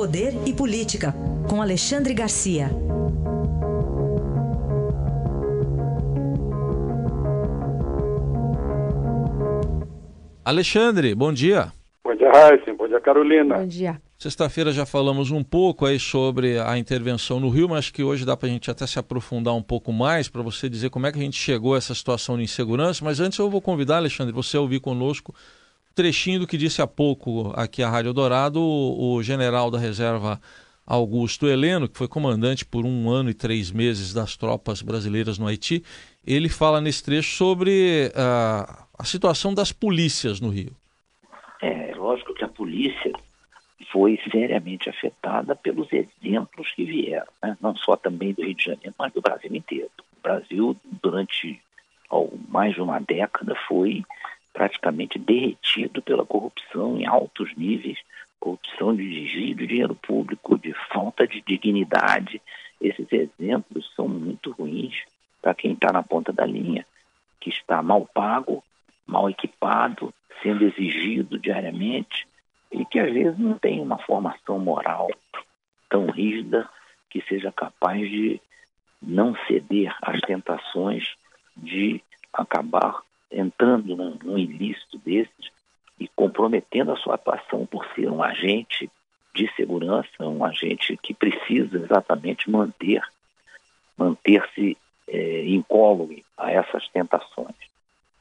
Poder e Política, com Alexandre Garcia. Alexandre, bom dia. Bom dia, Raíssa. Bom dia, Carolina. Bom dia. Sexta-feira já falamos um pouco aí sobre a intervenção no Rio, mas acho que hoje dá para a gente até se aprofundar um pouco mais para você dizer como é que a gente chegou a essa situação de insegurança. Mas antes eu vou convidar, Alexandre, você a ouvir conosco trechinho do que disse há pouco aqui a Rádio Dourado o, general da reserva Augusto Heleno, que foi comandante por um ano e três meses das tropas brasileiras no Haiti. Ele fala nesse trecho sobre uh, a situação das polícias no Rio. É lógico que a polícia foi seriamente afetada pelos exemplos que vieram, né? não só também do Rio de Janeiro, mas do Brasil inteiro. O Brasil, durante mais de uma década, foi praticamente derretido pela corrupção em altos níveis, corrupção de desvio de dinheiro público, de falta de dignidade. Esses exemplos são muito ruins para quem está na ponta da linha, que está mal pago, mal equipado, sendo exigido diariamente e que às vezes não tem uma formação moral tão rígida que seja capaz de não ceder às tentações de acabar entrando num, num ilícito desses e comprometendo a sua atuação por ser um agente de segurança, um agente que precisa exatamente manter manter-se é, incólume a essas tentações.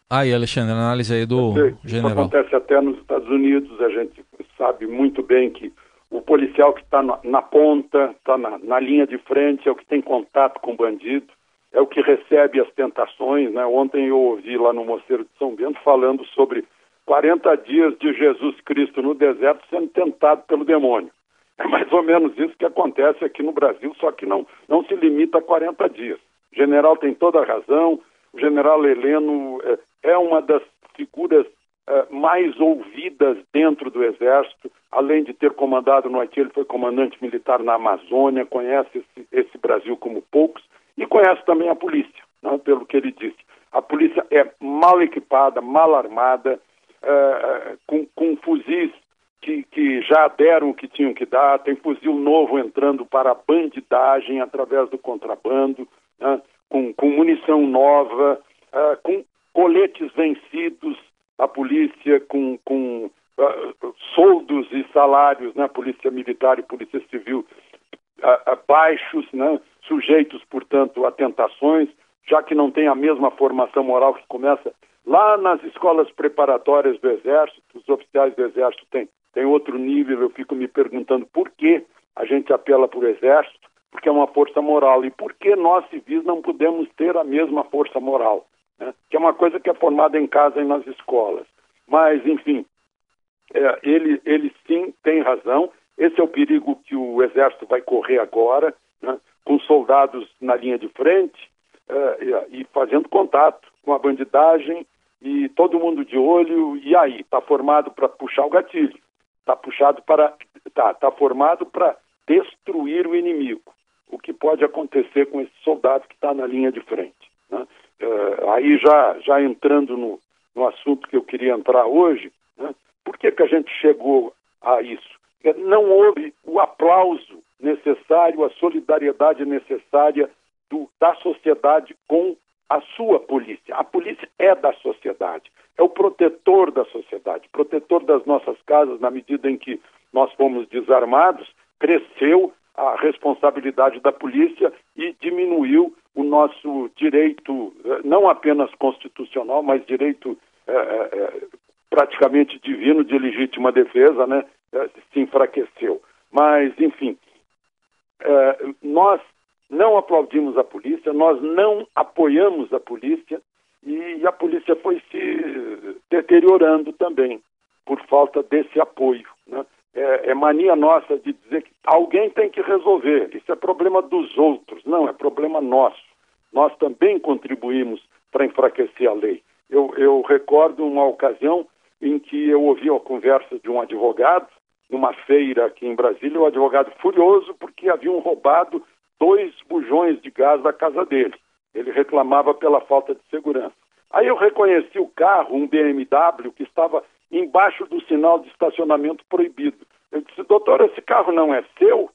Aí, Alexandre, análise aí do general. Isso acontece até nos Estados Unidos, a gente sabe muito bem que o policial que está na, na, ponta, está na, na, linha de frente, é o que tem contato com o bandido, é o que recebe as tentações. Né? Ontem eu ouvi lá no Mosteiro de São Bento falando sobre 40 dias de Jesus Cristo no deserto sendo tentado pelo demônio. É mais ou menos isso que acontece aqui no Brasil, só que não, não se limita a 40 dias. O general tem toda a razão, o general Heleno é, é uma das figuras é, mais ouvidas dentro do Exército. Além de ter comandado no Haiti, ele foi comandante militar na Amazônia, conhece esse, esse Brasil como poucos e conhece também a polícia, né, pelo que ele disse. A polícia é mal equipada, mal armada, é, com, com fuzis que, que, já deram o que tinham que dar, tem fuzil novo entrando para a bandidagem através do contrabando, né, com, com munição nova, uh, com coletes vencidos, a polícia com, com uh, soldos e salários, né, polícia militar e polícia civil uh, baixos, né, sujeitos, portanto, a tentações, já que não tem a mesma formação moral que começa lá nas escolas preparatórias do Exército, os oficiais do Exército têm, têm outro nível, eu fico me perguntando por que a gente apela para o Exército, porque é uma força moral. E por que nós civis não podemos ter a mesma força moral? Né? Que é uma coisa que é formada em casa e nas escolas. Mas, enfim, é, ele, ele sim tem razão. Esse é o perigo que o Exército vai correr agora, né? com soldados na linha de frente e, e fazendo contato com a bandidagem e todo mundo de olho. E aí, está formado para puxar o gatilho. Está puxado para. Tá, tá formado para destruir o inimigo o que pode acontecer com esse soldado que está na linha de frente. Né? Uh, aí já, já entrando no, no assunto que eu queria entrar hoje, né? por que, que a gente chegou a isso? Não houve o aplauso necessário, a solidariedade necessária do, da sociedade com a sua polícia. A polícia é da sociedade, é o protetor da sociedade, protetor das nossas casas, na medida em que nós fomos desarmados, cresceu a responsabilidade da polícia e diminuiu o nosso direito, eh, não apenas constitucional, mas direito é, é, praticamente divino de legítima defesa, né, se enfraqueceu. Mas, enfim, é, nós não aplaudimos a polícia, nós não apoiamos a polícia e a polícia foi se deteriorando também por falta desse apoio. Né? é, é, mania nossa de dizer que alguém tem que resolver. Isso é problema dos outros. Não, é problema nosso. Nós também contribuímos para enfraquecer a lei. Eu, eu recordo uma ocasião em que eu ouvi a conversa de um advogado numa feira aqui em Brasília, o advogado furioso porque haviam roubado dois bujões de gás da casa dele. Ele reclamava pela falta de segurança. Aí eu reconheci o carro, um BMW, que estava embaixo do sinal de estacionamento proibido. Eu disse, doutor, esse carro não é seu?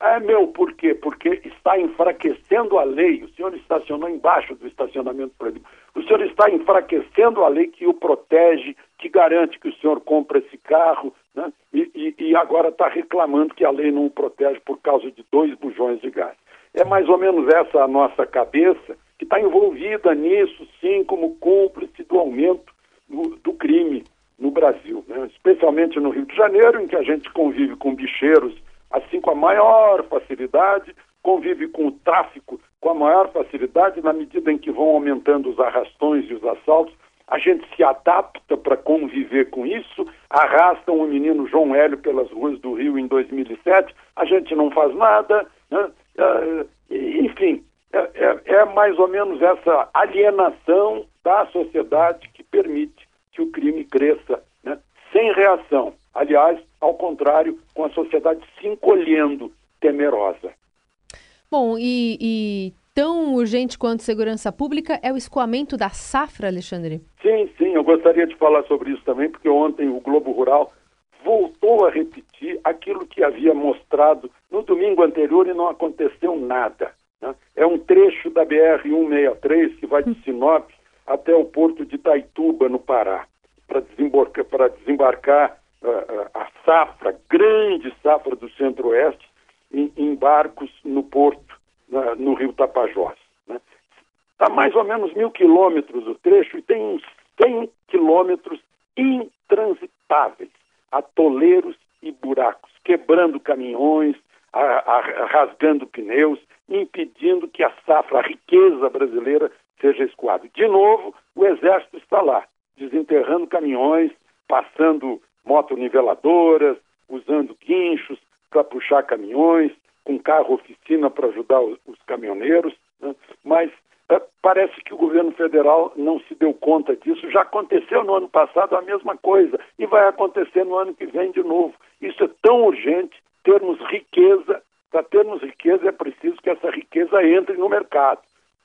É meu, por quê? Porque está enfraquecendo a lei. O senhor estacionou embaixo do estacionamento proibido. O senhor está enfraquecendo a lei que o protege, que garante que o senhor compra esse carro, né? e, e, e agora está reclamando que a lei não o protege por causa de dois bujões de gás. É mais ou menos essa a nossa cabeça, que está envolvida nisso, sim, como cúmplice do aumento do, do crime no Brasil, né? especialmente no Rio de Janeiro, em que a gente convive com bicheiros assim com a maior facilidade, convive com o tráfico com a maior facilidade, na medida em que vão aumentando os arrastões e os assaltos, a gente se adapta para conviver com isso, arrastam o menino João Hélio pelas ruas do Rio em 2007, a gente não faz nada, né? É, enfim, é, é, é mais ou menos essa alienação da sociedade que permite que o crime cresça né? sem reação. Aliás, ao contrário, com a sociedade se encolhendo temerosa. Bom, e, e, tão urgente quanto segurança pública é o escoamento da safra, Alexandre? Sim, sim, eu gostaria de falar sobre isso também, porque ontem o Globo Rural voltou a repetir aquilo que havia mostrado no domingo anterior e não aconteceu nada. Né? É um trecho da BR-163 que vai de Sinop até o porto de Itaituba, no Pará, para desembarcar, desembarcar a, safra, grande safra do centro-oeste, em, em, barcos no porto, na, no rio Tapajós. Está né? Tá mais ou menos mil quilômetros o trecho e tem uns 100 quilômetros intransitáveis, atoleiros e buracos, quebrando caminhões, a, a, rasgando pneus, impedindo que a safra, a riqueza brasileira seja escoada. De novo, o Exército está lá, desenterrando caminhões, passando motoniveladoras, usando guinchos para puxar caminhões, com carro oficina para ajudar os, os caminhoneiros, né? mas é, parece que o governo federal não se deu conta disso. Já aconteceu no ano passado a mesma coisa e vai acontecer no ano que vem de novo. Isso é tão urgente, termos riqueza. Para termos riqueza é preciso que essa riqueza entre no mercado.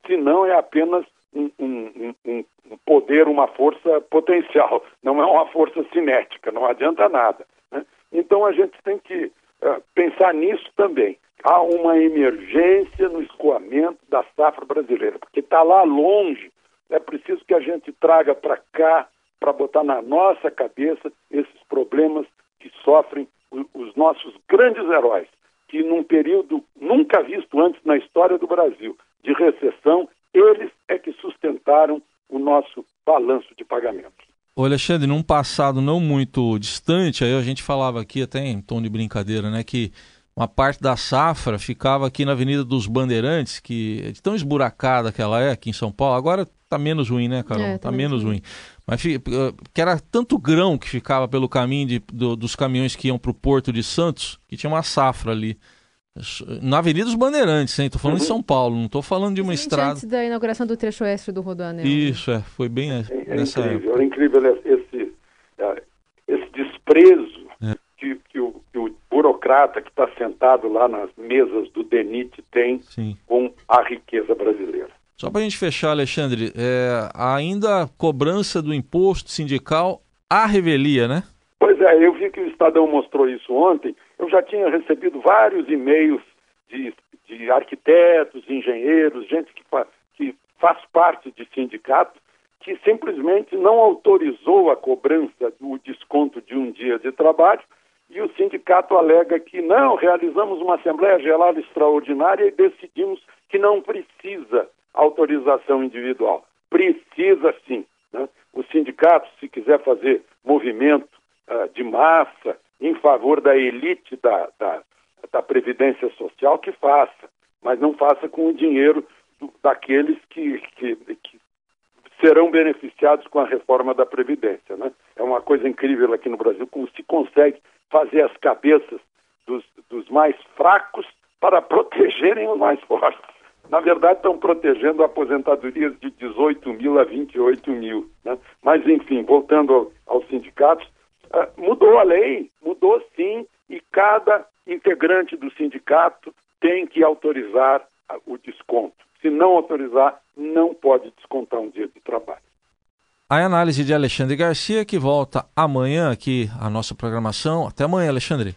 Senão é apenas um, um, um, um poder, uma força potencial, não é uma força cinética, não adianta nada. Né? Então a gente tem que uh, pensar nisso também. Há uma emergência no escoamento da safra brasileira, porque está lá longe, é preciso que a gente traga para cá, para botar na nossa cabeça esses problemas que sofrem os nossos grandes heróis, que num período nunca visto antes na história do Brasil, de recessão, eles é que sustentaram o nosso balanço de pagamentos. Ô Alexandre, num passado não muito distante, aí a gente falava aqui até em tom de brincadeira, né, que uma parte da safra ficava aqui na Avenida dos Bandeirantes, que é tão esburacada que ela é aqui em São Paulo. Agora tá menos ruim, né, Carol? É, tá, tá menos ruim. ruim. Mas que era tanto grão que ficava pelo caminho de, do, dos caminhões que iam para o Porto de Santos, que tinha uma safra ali. Na Avenida dos Bandeirantes, hein? Tô falando uhum. em São Paulo, não tô falando de uma estrada. Antes da inauguração do trecho oeste do Rodoanel. Isso, é, foi bem é, é nessa incrível, época. É incrível esse, é, esse desprezo burocrata que está sentado lá nas mesas do DENIT tem Sim. com a riqueza brasileira. Só para a gente fechar, Alexandre, é, ainda cobrança do imposto sindical à revelia, né? Pois é, eu vi que o Estadão mostrou isso ontem. Eu já tinha recebido vários e-mails de, de arquitetos, engenheiros, gente que, fa, que faz parte de sindicato, que simplesmente não autorizou a cobrança do desconto de um dia de trabalho e o sindicato alega que não, realizamos uma Assembleia Geral extraordinária e decidimos que não precisa autorização individual. Precisa sim. Né? O sindicato, se quiser fazer movimento uh, de massa em favor da elite da, da, da, Previdência Social, que faça, mas não faça com o dinheiro do, daqueles que, que, que, serão beneficiados com a reforma da Previdência. Né? É uma coisa incrível aqui no Brasil como se consegue fazer as cabeças dos, dos mais fracos para protegerem os mais fortes. Na verdade, estão protegendo aposentadorias de 18 mil a 28 mil. Né? Mas, enfim, voltando ao, aos sindicatos, uh, mudou a lei, mudou sim, e cada integrante do sindicato tem que autorizar o desconto. Se não autorizar, não pode descontar um dia de trabalho. A análise de Alexandre Garcia, que volta amanhã aqui a nossa programação. Até amanhã, Alexandre.